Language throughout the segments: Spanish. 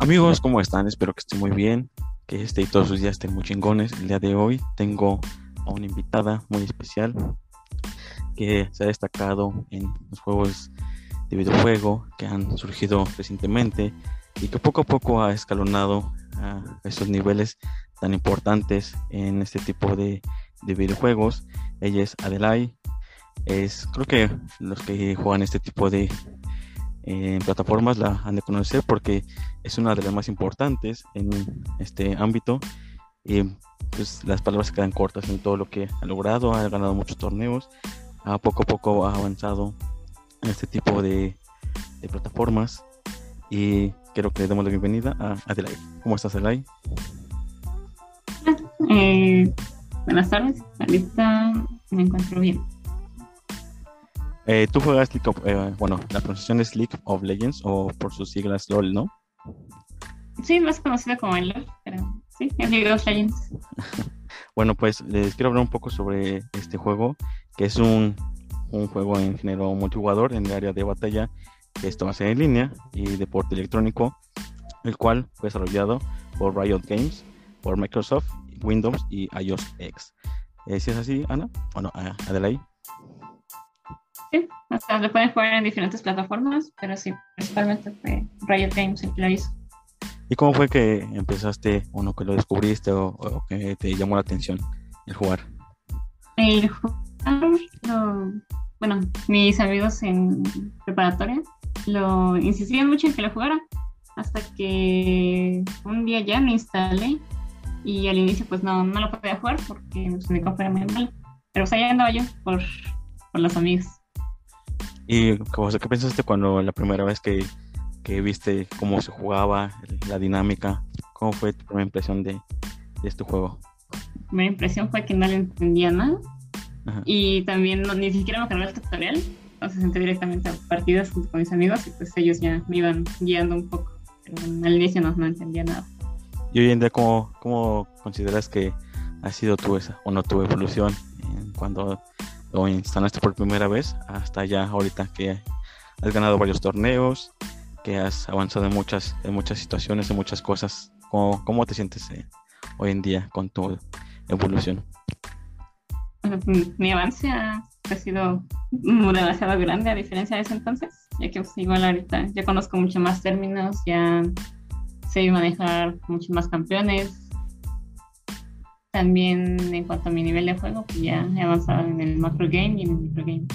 Amigos, ¿cómo están? Espero que estén muy bien, que este y todos sus días estén muy chingones. El día de hoy tengo a una invitada muy especial que se ha destacado en los juegos de videojuego que han surgido recientemente y que poco a poco ha escalonado a esos niveles tan importantes en este tipo de, de videojuegos. Ella es Adelaide. Es, creo que los que juegan este tipo de eh, plataformas la han de conocer porque es una de las más importantes en este ámbito. Y pues las palabras quedan cortas en todo lo que ha logrado. Ha ganado muchos torneos. A poco a poco ha avanzado en este tipo de, plataformas. Y quiero que le demos la bienvenida a Adelaide. ¿Cómo estás, Adelaide? Eh, buenas tardes, ahorita me encuentro bien. Eh, tú juegas League of, eh, bueno, la pronunciación es League of Legends o por sus siglas LOL, ¿no? Sí, más conocido como el LOL, pero sí, es League of Legends. bueno, pues les quiero hablar un poco sobre este juego, que es un, un juego en género multijugador en el área de batalla, que esto va a ser en línea y deporte electrónico, el cual fue desarrollado por Riot Games, por Microsoft, Windows y iOS X. Eh, ¿Si es así, Ana? Bueno, Adelaide. Sí, o sea, lo pueden jugar en diferentes plataformas, pero sí, principalmente fue Riot Games el que lo hizo. ¿Y cómo fue que empezaste, o no, que lo descubriste, o, o que te llamó la atención el jugar? El jugar, lo, bueno, mis amigos en preparatoria lo insistían mucho en que lo jugara, hasta que un día ya me instalé y al inicio pues no, no lo podía jugar porque pues, mi compu era muy malo, pero pues ahí andaba yo por, por los amigos. ¿Y qué pensaste cuando la primera vez que, que, viste cómo se jugaba, la dinámica? ¿Cómo fue tu primera impresión de, de este juego? Mi impresión fue que no le entendía nada. Ajá. Y también no, ni siquiera me cargó el tutorial. Entonces senté directamente a partidas junto con mis amigos y pues ellos ya me iban guiando un poco. Pero al inicio no, no entendía nada. ¿Y hoy en día cómo, cómo consideras que ha sido tu esa o no tu evolución cuando lo instalaste por primera vez hasta ya ahorita que has ganado varios torneos, que has avanzado en muchas, en muchas situaciones, en muchas cosas. ¿Cómo, cómo te sientes eh, hoy en día con tu evolución? Mi avance ha, ha sido demasiado grande a diferencia de ese entonces, ya que pues, igual ahorita ya conozco mucho más términos, ya sé manejar muchos más campeones, también en cuanto a mi nivel de juego, pues ya he avanzado en el macro game y en el micro game.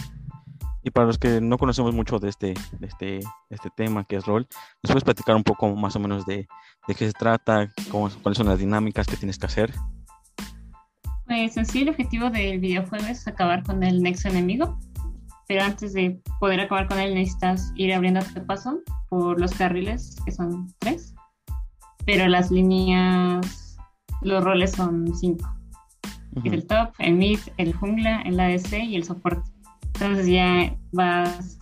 Y para los que no conocemos mucho de este, de este, de este tema que es rol, ¿nos puedes platicar un poco más o menos de, de qué se trata, cómo, cuáles son las dinámicas que tienes que hacer? Pues en sí el objetivo del videojuego es acabar con el nexo enemigo, pero antes de poder acabar con él necesitas ir abriendo tu paso por los carriles, que son tres, pero las líneas los roles son cinco. Uh -huh. El top, el mid, el jungla, el ADC y el soporte. Entonces ya vas,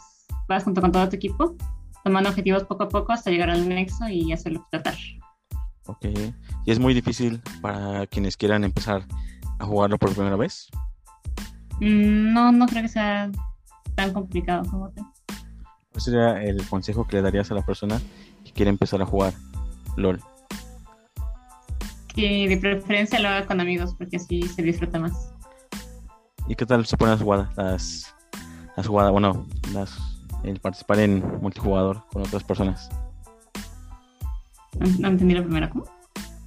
vas junto con todo tu equipo, tomando objetivos poco a poco hasta llegar al nexo y hacerlo explotar. Ok. ¿Y es muy difícil para quienes quieran empezar a jugarlo por primera vez? Mm, no, no creo que sea tan complicado como te. ¿Cuál sería el consejo que le darías a la persona que quiere empezar a jugar LOL? Que de preferencia lo haga con amigos porque así se disfruta más. ¿Y qué tal se ponen las jugadas? Las, las jugadas, bueno, las, el participar en multijugador con otras personas. No, no entendí la primera, ¿cómo?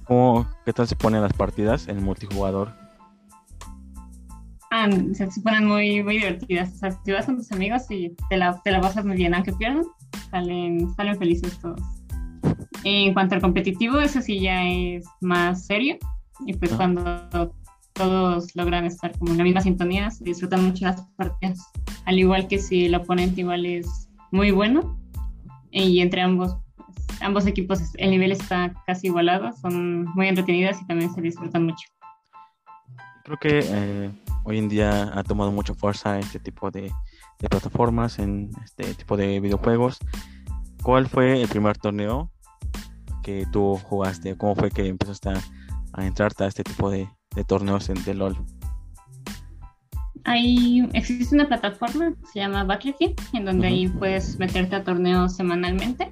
¿Cómo? ¿Qué tal se ponen las partidas en multijugador? Ah, se, se ponen muy, muy divertidas. O sea, si vas con tus amigos y te la, te la pasas muy bien, aunque pierdan, salen, salen felices todos. En cuanto al competitivo, eso sí ya es más serio. Y pues ah. cuando todos logran estar como en la misma sintonía, se disfrutan mucho las partidas. Al igual que si el oponente igual es muy bueno. Y entre ambos, pues, ambos equipos el nivel está casi igualado, son muy entretenidas y también se disfrutan mucho. Creo que eh, hoy en día ha tomado mucha fuerza este tipo de, de plataformas, en este tipo de videojuegos. ¿Cuál fue el primer torneo que tú jugaste? ¿Cómo fue que empezaste a, a entrarte a este tipo de, de torneos en, de LOL? Hay, existe una plataforma que se llama Battlefield, en donde uh -huh. ahí puedes meterte a torneos semanalmente.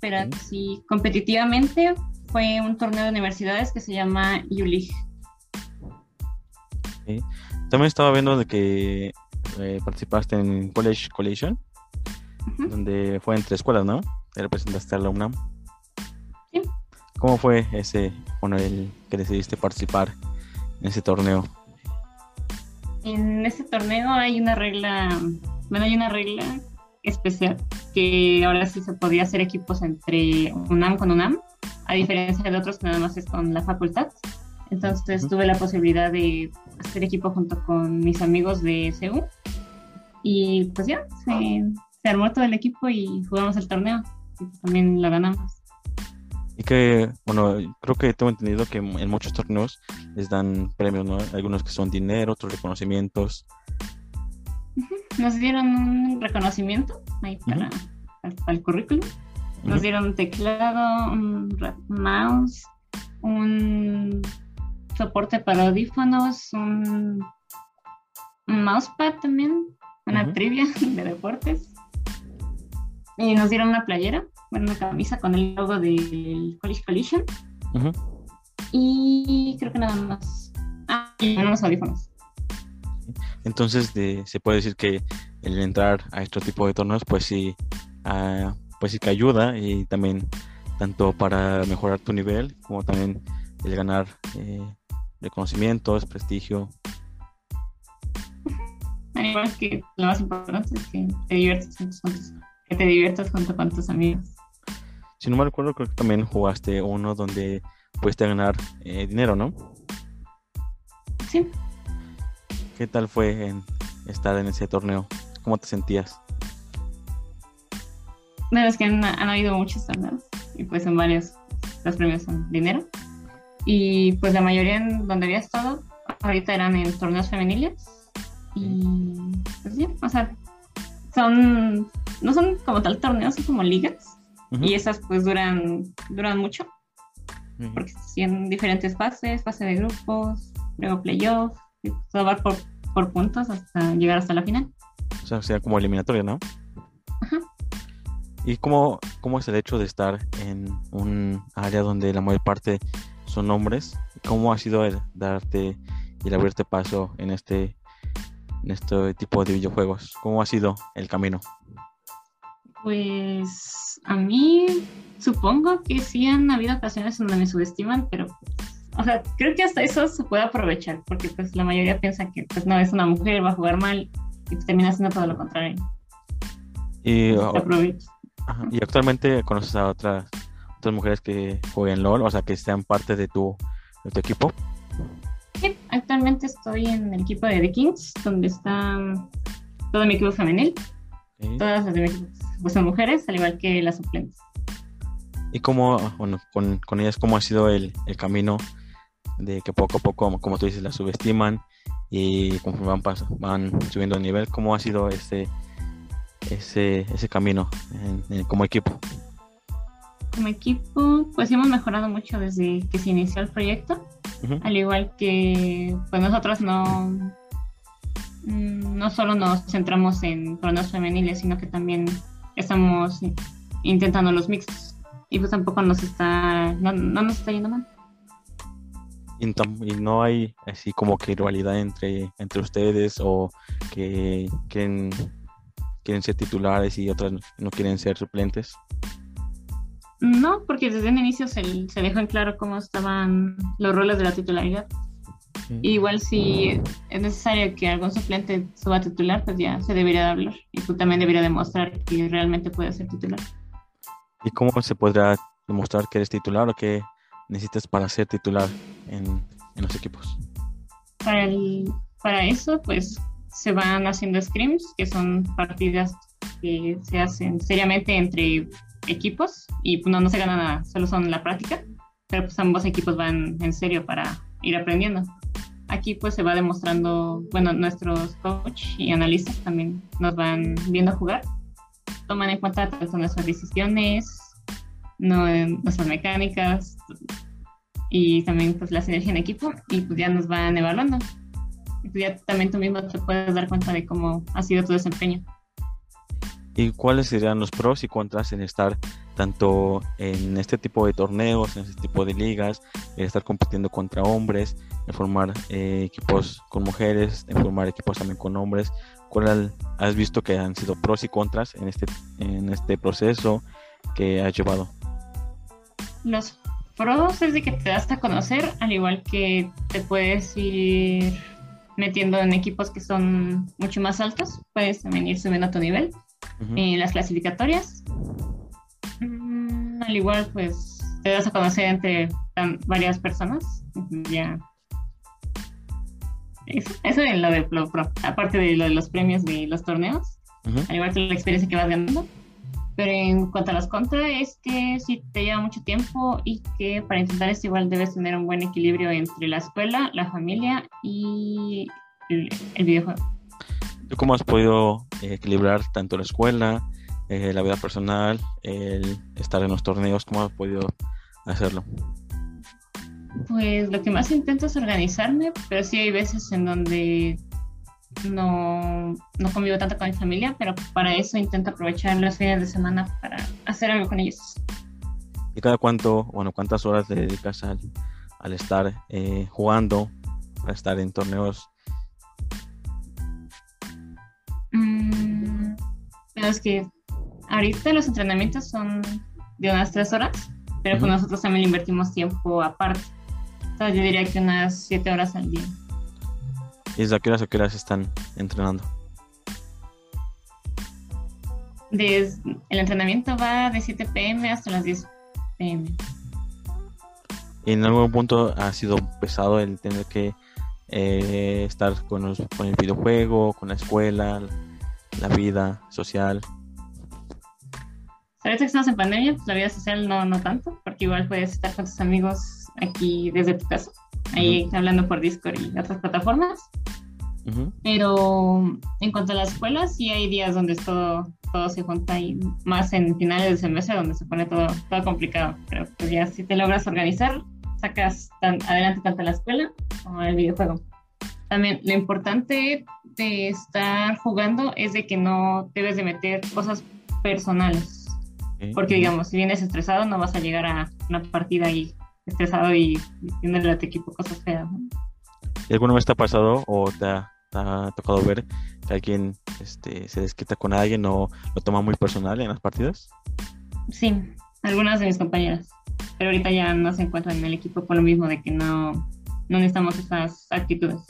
pero sí competitivamente fue un torneo de universidades que se llama ULIG. También estaba viendo de que eh, participaste en College Collision, donde fue entre escuelas, ¿no? Representaste a la UNAM. ¿Cómo fue ese, bueno, el que decidiste participar en ese torneo? En ese torneo hay una regla, bueno, hay una regla especial que ahora sí se podía hacer equipos entre UNAM con UNAM, a diferencia de otros que nada más es con la facultad. Entonces tuve la posibilidad de hacer equipo junto con mis amigos de CEU y pues ya, se, se armó todo el equipo y jugamos el torneo y también lo ganamos. Y que, bueno, creo que tengo entendido que en muchos torneos les dan premios, ¿no? Algunos que son dinero, otros reconocimientos. Nos dieron un reconocimiento ahí para, el currículum. Nos dieron un teclado, un mouse, un soporte para audífonos, un, mousepad también, una trivia de deportes. Y nos dieron una playera, bueno, una camisa con el logo del College Collision. Y creo que nada más. Ah, y unos audífonos. Entonces se puede decir que el entrar a este tipo de torneos, pues sí, ah, pues sí que ayuda y también tanto para mejorar tu nivel como también el ganar eh, reconocimientos, prestigio. Igual que lo más importante es que te diviertas que te diviertas junto con tus amigos. Si no me recuerdo, creo que también jugaste uno donde pudiste ganar eh, dinero, ¿no? Sí. ¿Qué tal fue en estar en ese torneo? ¿Cómo te sentías? Bueno, es que han, habido muchos torneos y pues en varios los premios son dinero. Y pues la mayoría en donde había estado ahorita eran en torneos femeniles. Y pues sí, o sea, son, no son como tal torneos, son como ligas. Y esas pues duran, duran mucho. Porque tienen diferentes fases, fase de grupos, luego playoff, y todo va por, por puntos hasta llegar hasta la final. O sea, sea como eliminatoria, ¿no? Ajá. ¿Y cómo, cómo es el hecho de estar en un área donde la mayor parte son hombres. ¿Cómo ha sido el darte y el abrirte paso en este, en este tipo de videojuegos? ¿Cómo ha sido el camino? Pues a mí supongo que sí han habido ocasiones donde me subestiman, pero o sea, creo que hasta eso se puede aprovechar, porque pues la mayoría piensa que pues no es una mujer, va a jugar mal y pues, termina haciendo todo lo contrario. Y, y actualmente conoces a otras otras mujeres que jueguen LOL, o sea, que sean parte de tu, de tu equipo? Sí, actualmente estoy en el equipo de The Kings, donde está todo mi equipo femenil. Todas las de pues, son mujeres, al igual que las suplentes. ¿Y cómo, bueno, con, con ellas, cómo ha sido el, el, camino de que poco a poco, como tú dices, las subestiman y conforme van, van subiendo de nivel, cómo ha sido ese, ese, ese camino como equipo? como equipo, pues hemos mejorado mucho desde que se inició el proyecto, al igual que pues nosotros no, no solo nos centramos en torneos femeniles, sino que también estamos intentando los mixtos y pues tampoco nos está, no, nos está yendo mal. Y, no hay así como que rivalidad entre, entre ustedes o que quieren, quieren ser titulares y otras no quieren ser suplentes. No, porque desde el inicio se, dejó en claro cómo estaban los roles de la titularidad. Igual si es necesario que algún suplente suba titular, pues ya se debería de hablar. Y tú también deberías demostrar que realmente puedes ser titular. ¿Y cómo se podrá demostrar que eres titular o qué necesitas para ser titular en, los equipos? Para, para eso, pues se van haciendo scrims, que son partidas que se hacen seriamente entre equipos y pues, no, no se gana nada, solo son la práctica, pero pues ambos equipos van en serio para ir aprendiendo. Aquí pues se va demostrando, bueno, nuestros coach y analistas también nos van viendo jugar, toman en cuenta tanto nuestras decisiones, no, nuestras mecánicas y también pues la sinergia en equipo y pues ya nos van evaluando. Y ya también tú mismo te puedes dar cuenta de cómo ha sido tu desempeño. ¿Y cuáles serían los pros y contras en estar tanto en este tipo de torneos, en este tipo de ligas, el estar compitiendo contra hombres, en formar eh, equipos con mujeres, en formar equipos también con hombres. ¿Cuál has visto que han sido pros y contras en este, en este proceso que has llevado? Los pros es de que te das a conocer, al igual que te puedes ir metiendo en equipos que son mucho más altos, puedes también ir subiendo a tu nivel en las clasificatorias. Al igual, pues te das a conocer entre varias personas. Ya. Eso, eso es lo de lo pro. Aparte de lo de los premios de los torneos, al igual que la experiencia que vas ganando. Pero en cuanto a las contras, es que sí te lleva mucho tiempo y que para intentar esto igual debes tener un buen equilibrio entre la escuela, la familia y el, videojuego. ¿Tú cómo has podido eh, equilibrar tanto la escuela, eh, la vida personal, el estar en los torneos? ¿Cómo has podido hacerlo? Pues lo que más intento es organizarme, pero sí hay veces en donde no, no convivo tanto con mi familia, pero para eso intento aprovechar los fines de semana para hacer algo con ellos. ¿Y cada cuánto, bueno, cuántas horas le dedicas al, al estar eh, jugando, para estar en torneos? Mm, pero es que ahorita los entrenamientos son de unas tres horas, pero con nosotros también invertimos tiempo aparte. Entonces yo diría que unas siete horas al día. ¿Y desde qué horas a qué horas están entrenando? el entrenamiento va de 7 pm hasta las 10 pm. ¿Y en algún punto ha sido pesado el tener que eh, estar con, con el videojuego, con la escuela, la vida social? Ahorita que estamos en pandemia, pues la vida social no, no tanto, porque igual puedes estar con tus amigos aquí desde tu casa ahí hablando por Discord y otras plataformas. Pero en cuanto a la escuela, sí hay días donde todo, todo se junta y más en finales del semestre donde se pone todo, todo complicado. Pero pues ya si te logras organizar, sacas adelante tanto la escuela como el videojuego. También lo importante de estar jugando es de que no debes de meter cosas personales. Porque digamos, si vienes estresado no vas a llegar a una partida y estresado y diciéndole a tu equipo cosas feas. ¿Y alguna vez te ha pasado o te ha, tocado ver que alguien este, se desquita con alguien o lo toma muy personal en las partidas? Sí, algunas de mis compañeras. Pero ahorita ya no se encuentran en el equipo por lo mismo de que no, no necesitamos esas actitudes.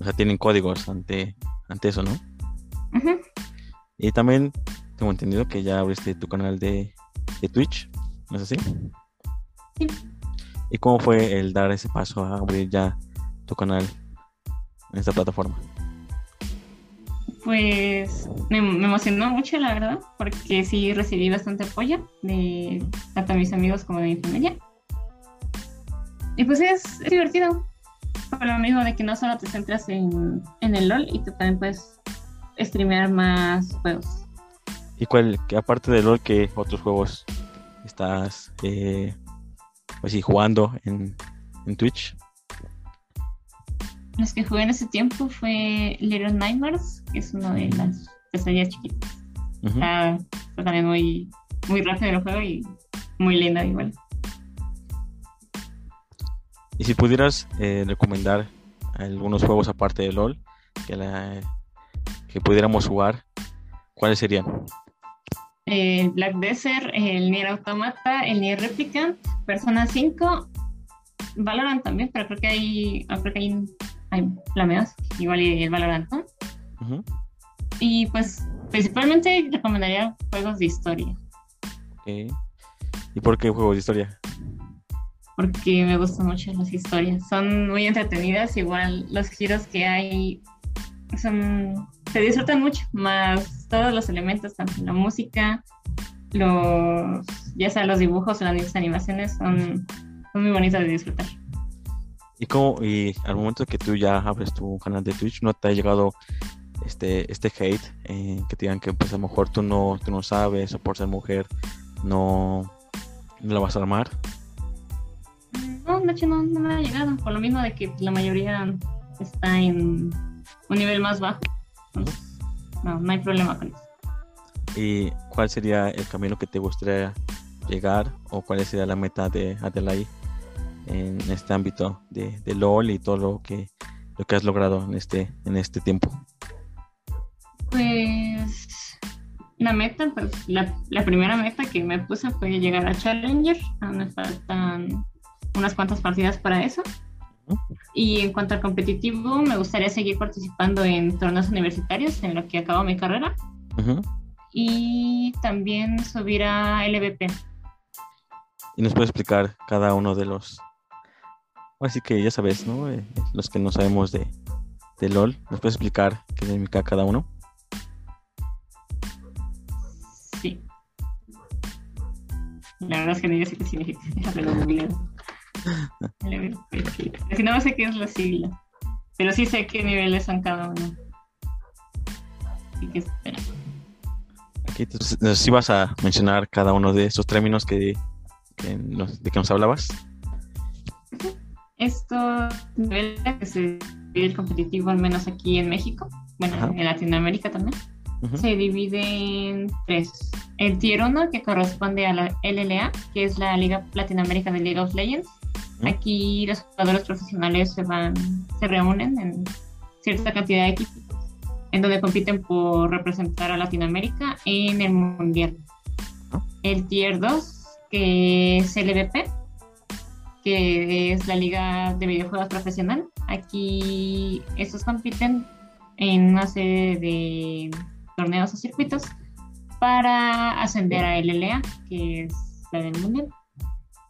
O sea, tienen códigos ante, ante eso, ¿no? Y también tengo entendido que ya abriste tu canal de, de Twitch, ¿no es así? Sí. ¿Y cómo fue el dar ese paso a abrir ya tu canal en esta plataforma? Pues me, emocionó mucho, la verdad, porque sí recibí bastante apoyo de tanto mis amigos como de mi familia. Y pues es, divertido, por lo mismo de que no solo te centras en, el LOL y tú también puedes streamear más juegos. ¿Y cuál, que aparte del LOL, qué otros juegos estás eh, pues sí, jugando en, en Twitch. Los que jugué en ese tiempo fue Little Nightmares, que es uno de las pesadillas chiquitas. está, también muy, muy rápido el juego y muy linda igual. Y si pudieras eh, recomendar algunos juegos aparte de LOL que, la, que pudiéramos jugar, ¿cuáles serían? El Black Desert, el Nier Automata, el Nier Replicant, Persona 5, Valorant también, pero creo que hay, ah, creo que hay, hay flameos, igual y el Valorant, ¿no? Y pues principalmente recomendaría juegos de historia. ¿Y por qué juegos de historia? Porque me gustan mucho las historias. Son muy entretenidas, igual los giros que hay son se disfrutan mucho, más todos los elementos, tanto la música, los, ya sea los dibujos o las animaciones, son, son muy bonitos de disfrutar. ¿Y cómo, y al momento que tú ya abres tu canal de Twitch, no te ha llegado este, este hate eh, que te digan que pues a lo mejor tú no, tú no sabes o por ser mujer no, no la vas a armar? No, de hecho no, no me ha llegado, por lo mismo de que la mayoría está en un nivel más bajo no, no hay problema con eso. ¿Y cuál sería el camino que te gustaría llegar o cuál sería la meta de Adelaide en este ámbito de, de LOL y todo lo que lo que has logrado en este en este tiempo? Pues la meta, pues la, la primera meta que me puse fue llegar a Challenger, aún me faltan unas cuantas partidas para eso. Y en cuanto al competitivo, me gustaría seguir participando en torneos universitarios en lo que acabo mi carrera. Y también subir a LVP. ¿Y nos puede explicar cada uno de los... Así que ya sabes, ¿no? Eh, los que no sabemos de, de LOL, ¿nos puedes explicar qué significa cada uno? Sí. La verdad es que no sé qué significa. Si no sé qué es la sigla. Pero sí sé qué niveles son cada uno. Así que espera. Aquí entonces, ¿sí vas a mencionar cada uno de estos términos que, que nos, de que nos hablabas? Estos niveles que se divide el competitivo, al menos aquí en México, bueno, Ajá. en Latinoamérica también, uh -huh. se divide en tres. El Tier 1, que corresponde a la LLA, que es la Liga Latinoamérica de League of Legends. Aquí los jugadores profesionales se van, se reúnen en cierta cantidad de equipos en donde compiten por representar a Latinoamérica en el mundial. El Tier 2, que es LVP, que es la liga de videojuegos profesional. Aquí estos compiten en una serie de torneos o circuitos para ascender a LLA, que es la del mundial.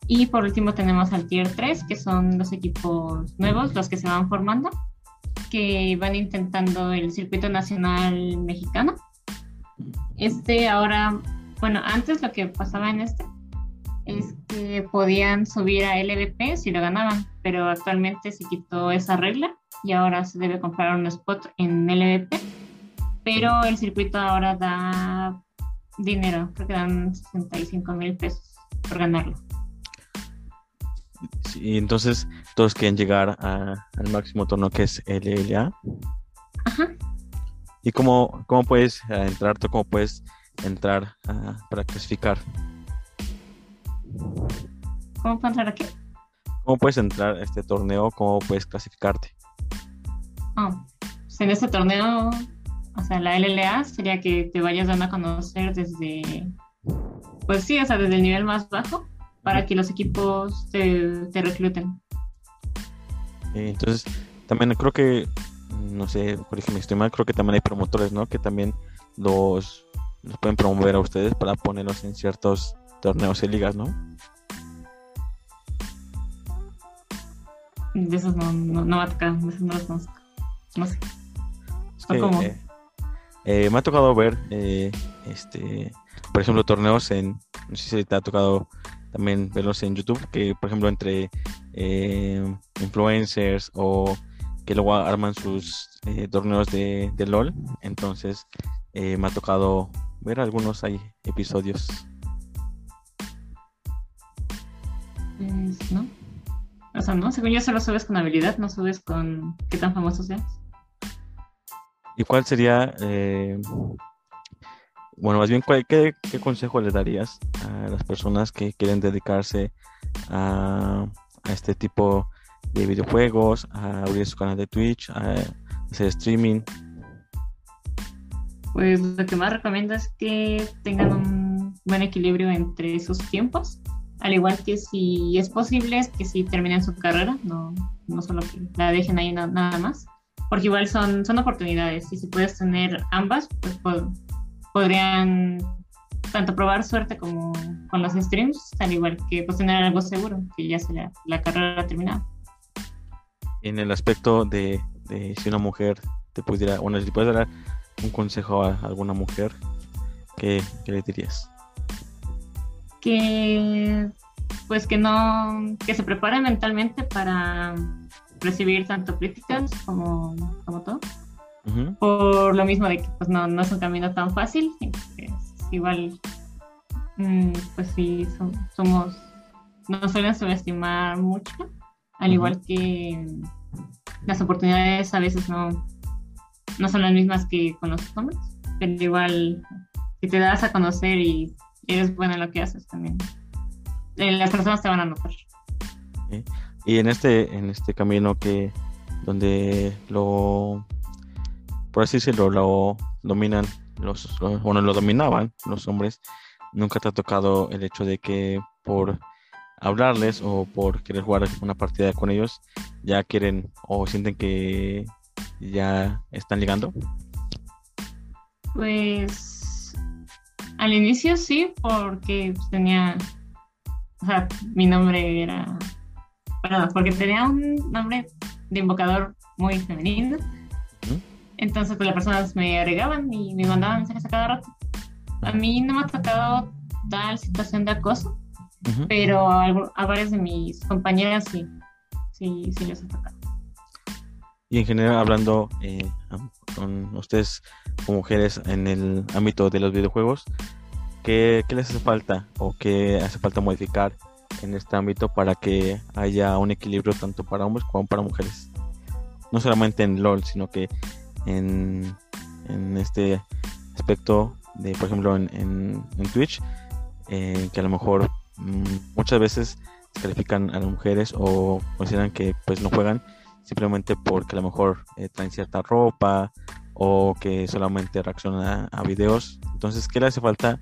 Y por último tenemos al Tier 3, que son los equipos nuevos, los que se van formando, que van intentando el circuito nacional mexicano. Este ahora, bueno, antes lo que pasaba en este es que podían subir a LVP si lo ganaban, pero actualmente se quitó esa regla y ahora se debe comprar un spot en LVP, pero el circuito ahora da dinero, creo que dan 65 mil pesos por ganarlo. Sí, entonces todos quieren llegar a, al máximo torneo que es LLA. Ajá. ¿Y cómo, cómo puedes uh, entrar, tú cómo puedes entrar uh, para clasificar? ¿Cómo puedo entrar aquí? ¿Cómo puedes entrar a este torneo? ¿Cómo puedes clasificarte? Oh, pues en este torneo, o sea, la LLA sería que te vayas dando a conocer desde, pues sí, o sea, desde el nivel más bajo para que los equipos te, te recluten. Eh, entonces, también creo que, no sé, corrígeme si estoy mal, creo que también hay promotores, ¿no? Que también los, los pueden promover a ustedes para ponerlos en ciertos torneos y ligas, ¿no? De esos no, no, no va a tocar, de esos no los conozco. No sé. Es que, cómo? Eh, eh, me ha tocado ver, eh, este, por ejemplo, torneos en, no sé si te ha tocado también verlos en YouTube, que por ejemplo entre eh, influencers o que luego arman sus eh, torneos de, de, LOL. Entonces eh, me ha tocado ver algunos ahí episodios. Pues, no. O sea, no, según yo solo subes con habilidad, no subes con qué tan famoso seas. ¿Y cuál sería bueno, más bien, ¿qué, ¿qué, consejo le darías a las personas que quieren dedicarse a, a, este tipo de videojuegos, a abrir su canal de Twitch, a hacer streaming? Pues lo que más recomiendo es que tengan un buen equilibrio entre sus tiempos, al igual que si es posible, es que si terminen su carrera, no, no solo que la dejen ahí no, nada más, porque igual son, son oportunidades. Y si puedes tener ambas, pues, pues podrían tanto probar suerte como con los streams, al igual que pues tener algo seguro, que ya sea la carrera terminada. En el aspecto de, de, si una mujer te pudiera, bueno, si puedes dar un consejo a alguna mujer, ¿qué, qué le dirías? Que pues que no, que se prepare mentalmente para recibir tanto críticas como, como todo Uh -huh. Por lo mismo de que pues no, no es un camino tan fácil. Es, igual, mmm, pues sí, son, somos, nos suelen subestimar mucho, al igual que las oportunidades a veces no, no son las mismas que con los hombres, pero igual si te das a conocer y eres bueno en lo que haces también, eh, las personas te van a notar. Y en este, en este camino que donde lo por así decirlo, lo dominan los, bueno, lo dominaban los hombres, nunca te ha tocado el hecho de que por hablarles o por querer jugar una partida con ellos, ya quieren o sienten que ya están llegando? Pues al inicio sí, porque tenía, o sea, mi nombre era, perdón, porque tenía un nombre de invocador muy femenino. Entonces, pues las personas me agregaban y me mandaban mensajes a cada rato. A mí no me ha tocado tal situación de acoso, pero a, varias de mis compañeras sí, sí, sí les ha tocado. Y en general, hablando eh, con ustedes como mujeres en el ámbito de los videojuegos, ¿qué, ¿qué les hace falta o qué hace falta modificar en este ámbito para que haya un equilibrio tanto para hombres como para mujeres? No solamente en LOL, sino que en, este aspecto de, por ejemplo, en, en, Twitch, eh, que a lo mejor mm, muchas veces califican a las mujeres o consideran que pues no juegan simplemente porque a lo mejor eh, traen cierta ropa o que solamente reaccionan a, videos. Entonces, ¿qué le hace falta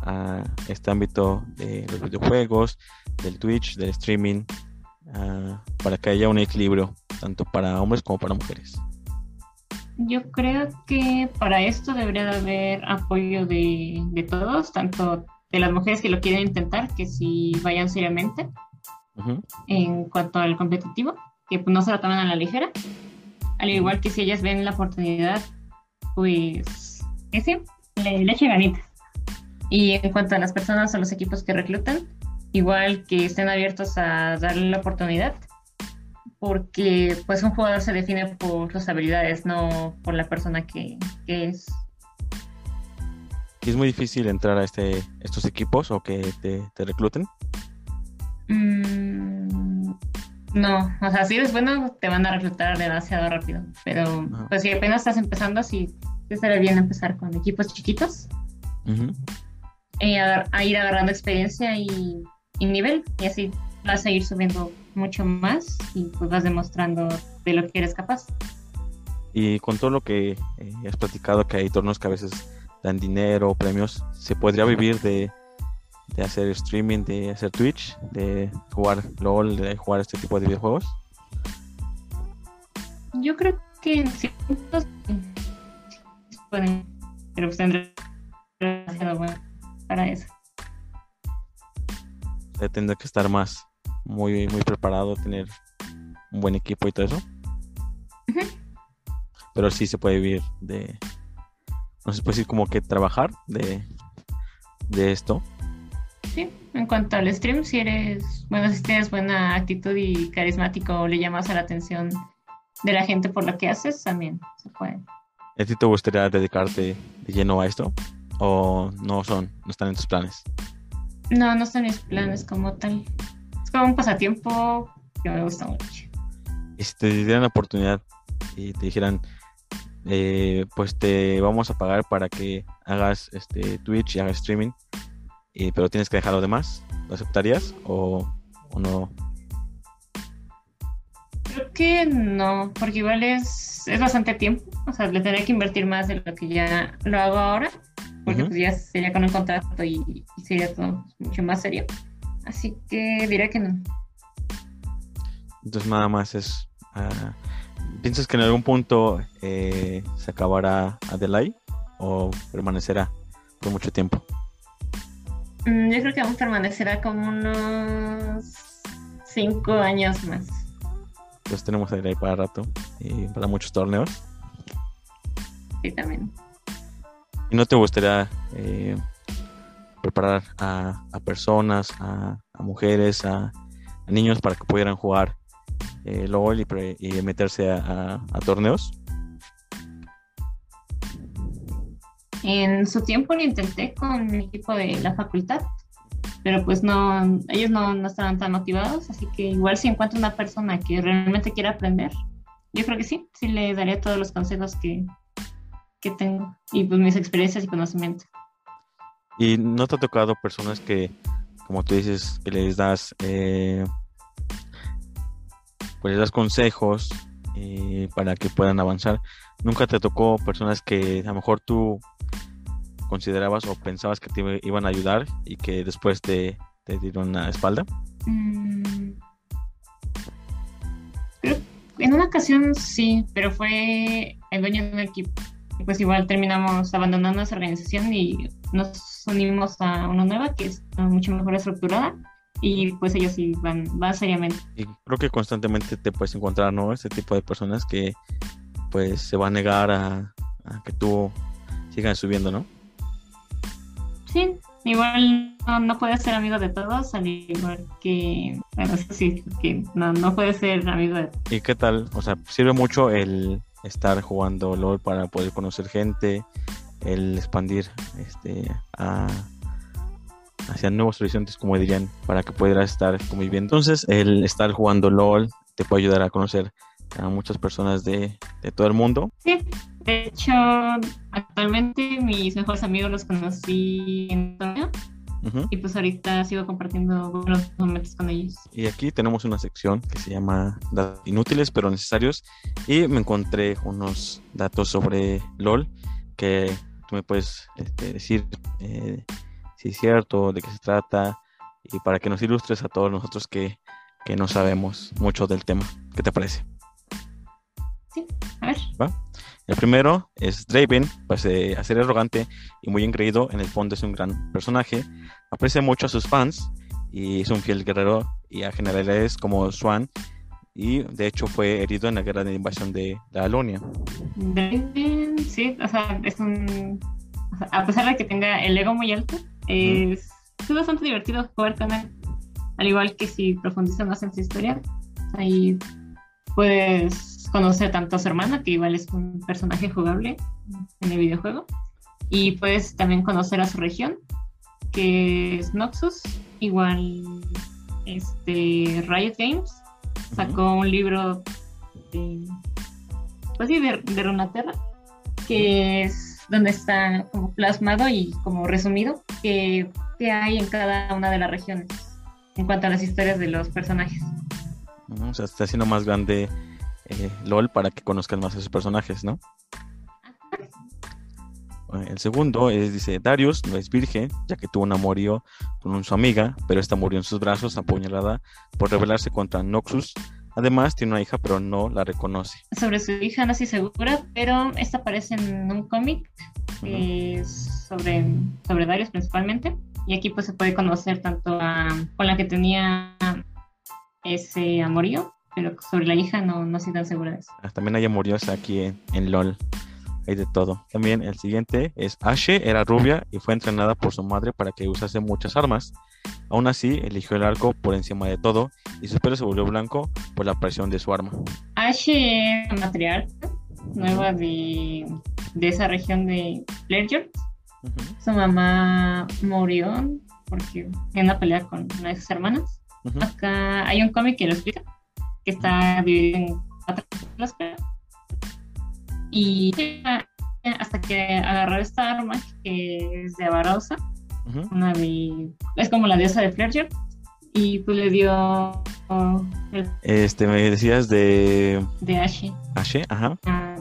a este ámbito de los videojuegos, del Twitch, del streaming, ah, para que haya un equilibrio tanto para hombres como para mujeres? Yo creo que para esto debería de haber apoyo de, de todos, tanto de las mujeres que lo quieren intentar, que si vayan seriamente en cuanto al competitivo, que pues, no se lo tomen a la ligera, al igual que si ellas ven la oportunidad, pues ese le, le eche ganitas. Y en cuanto a las personas o los equipos que reclutan, igual que estén abiertos a darle la oportunidad porque pues un jugador se define por sus habilidades, no por la persona que, es. ¿Y es muy difícil entrar a este, estos equipos o que te, recluten? Mm, no, o sea, si eres bueno, te van a reclutar demasiado rápido. Pero pues si apenas estás empezando, sí, estaría bien empezar con equipos chiquitos. y a, ir agarrando experiencia y, y nivel, y así vas a ir subiendo mucho más y pues vas demostrando de lo que eres capaz. Y con todo lo que eh, has platicado, que hay torneos que a veces dan dinero, premios, ¿se podría vivir de, de hacer streaming, de hacer Twitch, de jugar LOL, de jugar este tipo de videojuegos? Yo creo que en ciertos pueden, pero pues tendré bueno para eso. tendrá que estar más muy, muy preparado, tener un buen equipo y todo eso. Pero sí se puede vivir de, no se puede decir como que trabajar de, de esto. Sí, en cuanto al stream, si eres, bueno, si tienes buena actitud y carismático o le llamas a la atención de la gente por lo que haces, también se puede. ¿A ti te gustaría dedicarte de lleno a esto? ¿O no son, no están en tus planes? No, no están mis planes como tal como un pasatiempo que me gusta mucho. Y si te dieran la oportunidad y te dijeran, eh, pues te vamos a pagar para que hagas este Twitch y hagas streaming, y, pero tienes que dejar lo demás, ¿lo aceptarías o, no? Creo que no, porque igual es, es bastante tiempo, o sea, le tendría que invertir más de lo que ya lo hago ahora, porque pues ya sería con un contrato y, y sería todo mucho más serio. Así que diré que no. Entonces nada más es... Ah, ¿Piensas que en algún punto eh, se acabará Adelaide o permanecerá por mucho tiempo? Mm, yo creo que aún permanecerá como unos cinco años más. Pues tenemos Adelaide para rato y para muchos torneos. Sí, también. ¿Y no te gustaría eh, preparar a, personas, a, mujeres, a, niños para que pudieran jugar eh, LOL y, meterse a, torneos? En su tiempo lo intenté con mi equipo de la facultad, pero pues no, ellos no, no estaban tan motivados, así que igual si encuentro una persona que realmente quiera aprender, yo creo que sí, sí le daría todos los consejos que, que tengo y pues mis experiencias y conocimientos. ¿Y no te ha tocado personas que como tú dices, que les das, eh, pues les consejos eh, para que puedan avanzar. ¿Nunca te tocó personas que a lo mejor tú considerabas o pensabas que te iban a ayudar y que después te, te dieron la espalda? Mm. En una ocasión sí, pero fue el dueño de un equipo. Pues igual terminamos abandonando esa organización y nos unimos a una nueva que es mucho mejor estructurada y pues ellos sí van, van seriamente. Y creo que constantemente te puedes encontrar, ¿no? Este tipo de personas que pues se va a negar a, que tú sigas subiendo, ¿no? Sí, igual no, puedes ser amigo de todos, al igual que, bueno, sí, que no, no puedes ser amigo de ¿Y qué tal? O sea, sirve mucho el estar jugando LOL para poder conocer gente, el expandir este a hacia nuevos horizontes, como dirían, para que pudieras estar conviviendo. Entonces, el estar jugando LOL te puede ayudar a conocer a muchas personas de, todo el mundo. Sí, de hecho, actualmente mis mejores amigos los conocí en Y pues ahorita sigo compartiendo buenos momentos con ellos. Y aquí tenemos una sección que se llama Datos inútiles pero necesarios. Y me encontré unos datos sobre LOL que tú me puedes este, decir eh, si es cierto, de qué se trata, y para que nos ilustres a todos nosotros que, no sabemos mucho del tema. ¿Qué te parece? Sí, a ver. El primero es Draven, pese a ser arrogante y muy engreído, en el fondo es un gran personaje, aprecia mucho a sus fans y es un fiel guerrero y a generales como Swan y de hecho fue herido en la guerra de invasión de la Alonia. Draven, sí, o sea, es un... a pesar de que tenga el ego muy alto, es, bastante divertido jugar con él. Al igual que si profundizas más en su historia, ahí puedes conocer tanto a su hermana, que igual es un personaje jugable en el videojuego, y puedes también conocer a su región, que es Noxus, igual este Riot Games sacó un libro de, pues sí, de, de Runaterra, que es donde está como plasmado y como resumido qué, hay en cada una de las regiones en cuanto a las historias de los personajes. O sea, está haciendo más grande eh, LOL para que conozcan más a sus personajes, ¿no? El segundo es, dice, Darius no es virgen, ya que tuvo un amorío con su amiga, pero esta murió en sus brazos apuñalada por rebelarse contra Noxus. Además, tiene una hija, pero no la reconoce. Sobre su hija no estoy segura, pero esta aparece en un cómic sobre, sobre Darius principalmente. Y aquí pues se puede conocer tanto a, con la que tenía ese amorío, pero sobre la hija no, no estoy tan segura de eso. Ah, también hay amoríos aquí en, en LOL hay de todo. También el siguiente es Ashe, era rubia y fue entrenada por su madre para que usase muchas armas. Aún así, eligió el arco por encima de todo y su pelo se volvió blanco por la presión de su arma. Ashe es matriarca nueva de, de, esa región de Ledger. Su mamá murió porque en una pelea con una de sus hermanas. Acá hay un cómic que lo explica, que está dividido en cuatro y hasta que agarró esta arma que es de Avarosa, una de, es como la diosa de Flerger, y pues le dio este me decías de de Ashe. Ashe ajá. Ah,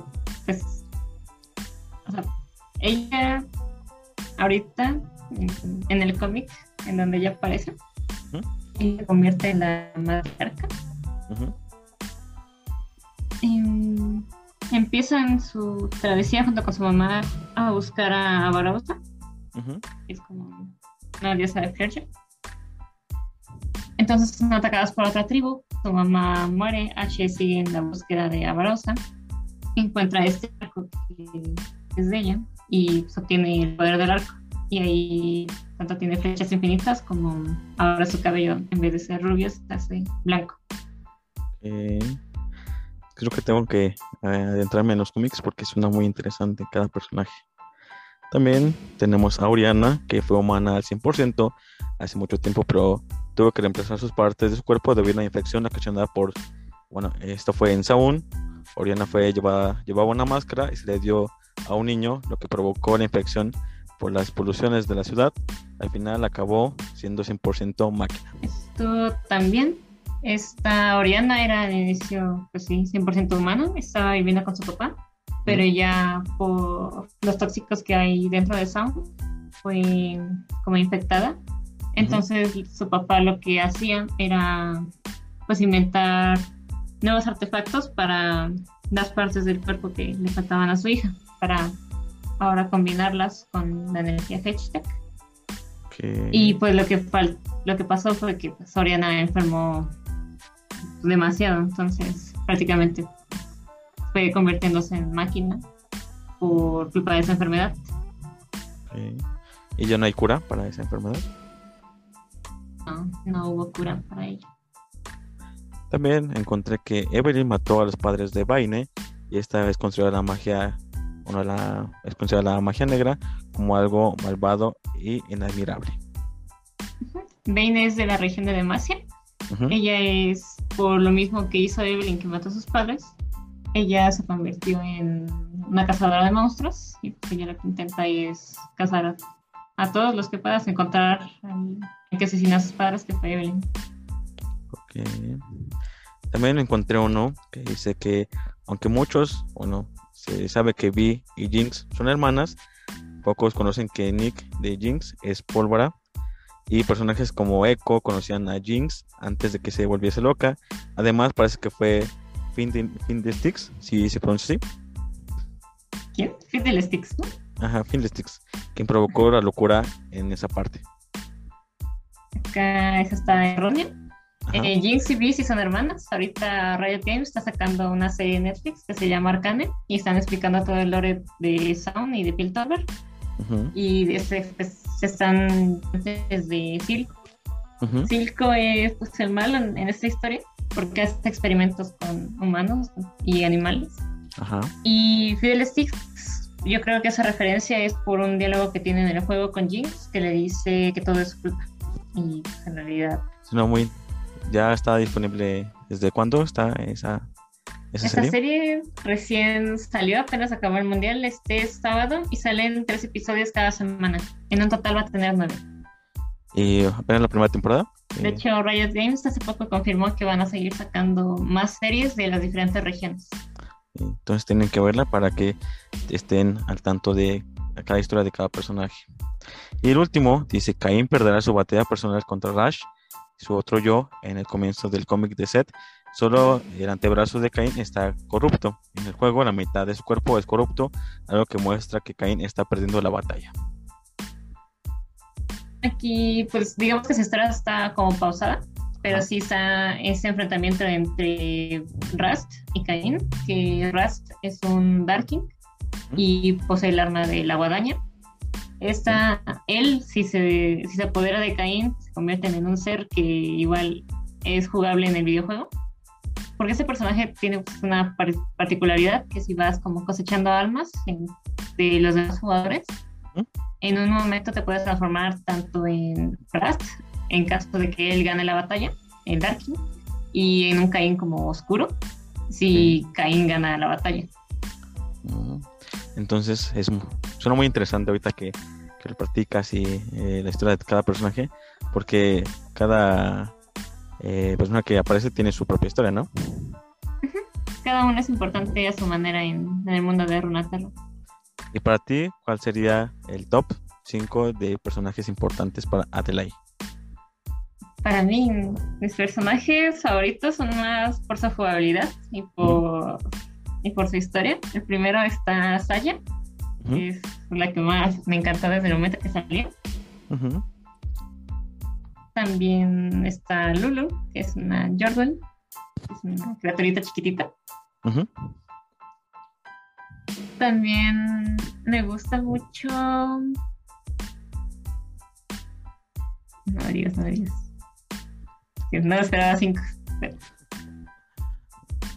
pues o sea, ella ahorita en, el cómic en donde ella aparece y se convierte en la matriarca uh empiezan su travesía junto con su mamá a buscar a Barbosa. Es como una diosa de Fletcher. Entonces son atacadas por otra tribu. Su mamá muere. H sigue en la búsqueda de Avarosa. Encuentra este arco que es de ella y obtiene el poder del arco. Y ahí tanto tiene flechas infinitas como ahora su cabello en vez de ser rubio se hace blanco. Eh, creo que tengo que eh, adentrarme en los cómics porque suena muy interesante cada personaje. También tenemos a Oriana, que fue humana al 100% hace mucho tiempo, pero tuvo que reemplazar sus partes de su cuerpo debido a una infección ocasionada por, bueno, esto fue en Saúl. Oriana fue llevada, llevaba una máscara y se le dio a un niño, lo que provocó la infección por las poluciones de la ciudad, al final acabó siendo 100% máquina. Esto también. Esta Oriana era al inicio, pues sí, 100% humano, estaba viviendo con su papá, pero ya por los tóxicos que hay dentro de Sound fue como infectada. Entonces su papá lo que hacía era pues inventar nuevos artefactos para las partes del cuerpo que le faltaban a su hija, para ahora combinarlas con la energía Hextech. Y pues lo que lo que pasó fue que pues, Oriana enfermó demasiado, entonces prácticamente fue convirtiéndose en máquina por culpa de esa enfermedad. ¿Y ya no hay cura para esa enfermedad? No, no hubo cura para ella. También encontré que Evelyn mató a los padres de Vaine y esta vez considerada la magia, una la, es considerada la magia negra como algo malvado y inadmirable. Vaine es de la región de Demacia. Ella es por lo mismo que hizo Evelyn que mató a sus padres. Ella se convirtió en una cazadora de monstruos y pues ella lo que intenta es cazar a, todos los que puedas encontrar el que asesinó a sus padres que fue Evelyn. Ok. También encontré uno que dice que, aunque muchos, bueno, se sabe que Vi y Jinx son hermanas, pocos conocen que Nick de Jinx es pólvora. Y personajes como Echo conocían a Jinx antes de que se volviese loca. Además, parece que fue Sticks, si se pronuncia así. ¿Quién? Sticks, ¿no? Ajá, Sticks, quien provocó la locura en esa parte. Acá esa está errónea. Eh, Jinx y Beast son hermanas. Ahorita Riot Games está sacando una serie de Netflix que se llama Arcane y están explicando todo el lore de Sound y de Piltover. Y este, pues, están desde Silco. Silco es pues, el malo en, esta historia porque hace experimentos con humanos y animales. Y Fidel Sticks, yo creo que esa referencia es por un diálogo que tiene en el juego con Jinx que le dice que todo es culpa. Y pues, en realidad. Suena muy ya está disponible. ¿Desde cuándo está esa, esa Esta serie? recién salió, apenas acabó el mundial este sábado y salen tres episodios cada semana. En un total va a tener nueve. ¿Y apenas la primera temporada? De eh, hecho, Riot Games hace poco confirmó que van a seguir sacando más series de las diferentes regiones. Entonces tienen que verla para que estén al tanto de cada historia de cada personaje. Y el último dice, Cain perderá su batalla personal contra Rush su otro yo en el comienzo del cómic de Seth. Solo el antebrazo de Cain está corrupto. En el juego la mitad de su cuerpo es corrupto, algo que muestra que Cain está perdiendo la batalla. Aquí, pues digamos que su historia está como pausada, pero sí está ese enfrentamiento entre Rust y Cain, que Rust es un Darking y posee el arma de la guadaña esta, él, si se, si se apodera de Caín, se convierte en un ser que igual es jugable en el videojuego. Porque ese personaje tiene una particularidad que si vas como cosechando almas de los demás jugadores, en un momento te puedes transformar tanto en Rust, en caso de que él gane la batalla, en Darkin, y en un Caín como oscuro, si Caín gana la batalla. Entonces, es, suena muy interesante ahorita que, que lo practicas y eh, la historia de cada personaje, porque cada eh, persona que aparece tiene su propia historia, ¿no? Cada uno es importante a su manera en, el mundo de Runatalo. Y para ti, ¿cuál sería el top 5 de personajes importantes para Adelaide? Para mí, mis personajes favoritos son más por su jugabilidad y por y por su historia. El primero está Saya, que es la que más me encantó desde el momento que salió. También está Lulu, que es una Jordan, es una criaturita chiquitita. También me gusta mucho. No me digas, no me digas. No esperaba cinco.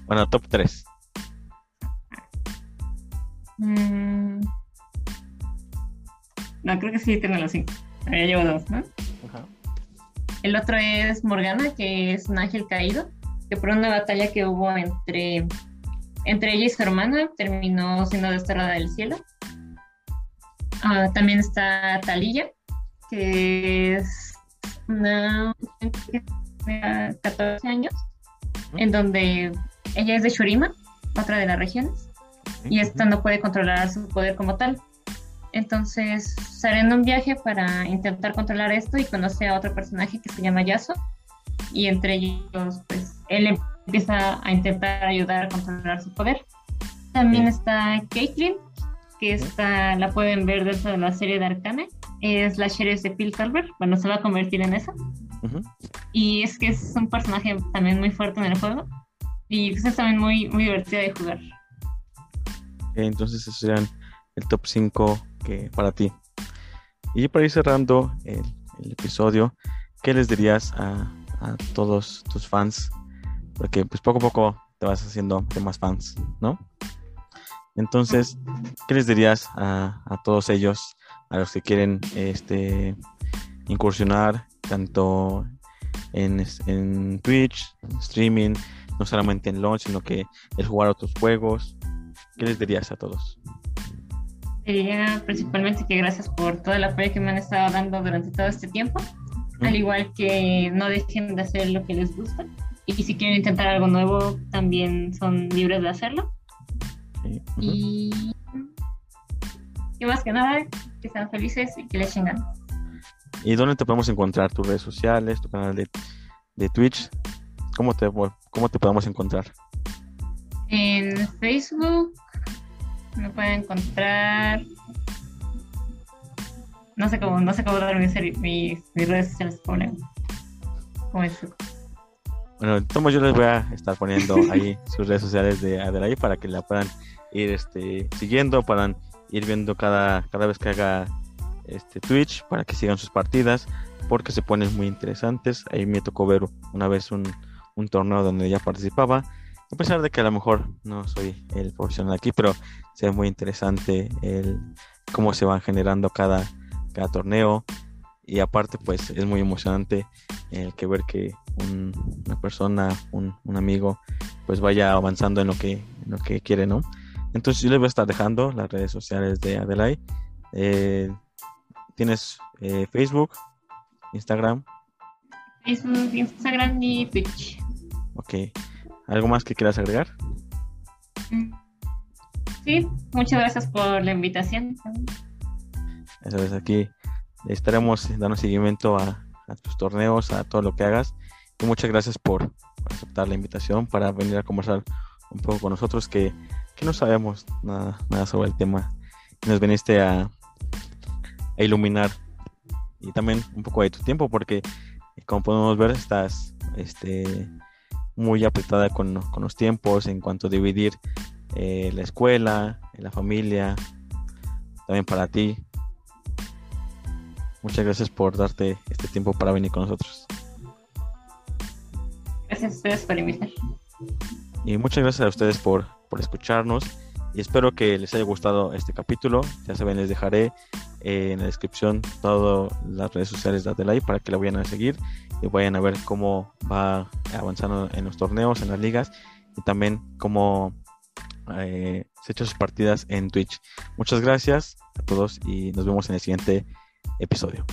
Bueno, top 3. Mm. No, creo que sí tengo los cinco. Ya llevo dos, ¿no? El otro es Morgana, que es un ángel caído, que por una batalla que hubo entre, entre ella y su hermana terminó siendo desterrada del cielo. Ah, también está Talilla, que es una de 14 años, en donde ella es de Shurima, otra de las regiones, y esta no puede controlar su poder como tal. Entonces sale en un viaje para intentar controlar esto y conoce a otro personaje que se llama Yaso. Y entre ellos, pues, él empieza a intentar ayudar a controlar su poder. También está Caitlyn, que esta la pueden ver dentro de la serie de Arcane. Es la sheriff de Phil Calvert. Bueno, se va a convertir en esa. Y es que es un personaje también muy fuerte en el juego. Y pues, es también muy, muy divertido de jugar. Entonces, esos serían el top 5 que para ti. Y para ir cerrando el, episodio, ¿qué les dirías a, todos tus fans? Porque pues poco a poco te vas haciendo más fans, ¿no? Entonces, ¿qué les dirías a, todos ellos, a los que quieren este, incursionar tanto en, en Twitch, streaming, no solamente en launch, sino que el jugar otros juegos? ¿Qué les dirías a todos? Diría principalmente que gracias por todo el apoyo que me han estado dando durante todo este tiempo, al igual que no dejen de hacer lo que les gusta y si quieren intentar algo nuevo también son libres de hacerlo. y, más que nada, que sean felices y que les chingan. ¿Y dónde te podemos encontrar? ¿Tus redes sociales, tu canal de, de Twitch? ¿Cómo te, ¿Cómo te podemos encontrar? En Facebook me pueden encontrar. No sé cómo, no sé cómo dar mis, mis, redes sociales ¿Cómo es? Bueno, tomo yo les voy a estar poniendo ahí sus redes sociales de Adelaide para que la puedan ir este, siguiendo, puedan ir viendo cada, cada vez que haga este Twitch para que sigan sus partidas porque se ponen muy interesantes. Ahí me tocó ver una vez un, un torneo donde ella participaba a pesar de que a lo mejor no soy el profesional aquí, pero se ve muy interesante el cómo se van generando cada, cada torneo y aparte pues es muy emocionante el que ver que una persona, un, amigo pues vaya avanzando en lo que, lo que quiere, ¿no? Entonces yo les voy a estar dejando las redes sociales de Adelaide. Eh, ¿Tienes eh, Facebook, Instagram? Facebook, Instagram y Twitch. Ok. ¿Algo más que quieras agregar? Sí, muchas gracias por la invitación. Eso es, aquí estaremos dando seguimiento a, tus torneos, a todo lo que hagas. Y muchas gracias por, aceptar la invitación para venir a conversar un poco con nosotros, que, no sabemos nada, nada sobre el tema. Nos viniste a, a iluminar y también un poco de tu tiempo, porque como podemos ver, estás este, muy apretada con, los tiempos en cuanto a dividir eh, la escuela, la familia, también para ti. Muchas gracias por darte este tiempo para venir con nosotros. Gracias a ustedes por invitar. Y muchas gracias a ustedes por, por escucharnos y espero que les haya gustado este capítulo. Ya saben, les dejaré eh, en la descripción todas las redes sociales de Adelaide para que la vayan a seguir y vayan a ver cómo va avanzando en los torneos, en las ligas y también cómo eh, se echan sus partidas en Twitch. Muchas gracias a todos y nos vemos en el siguiente episodio.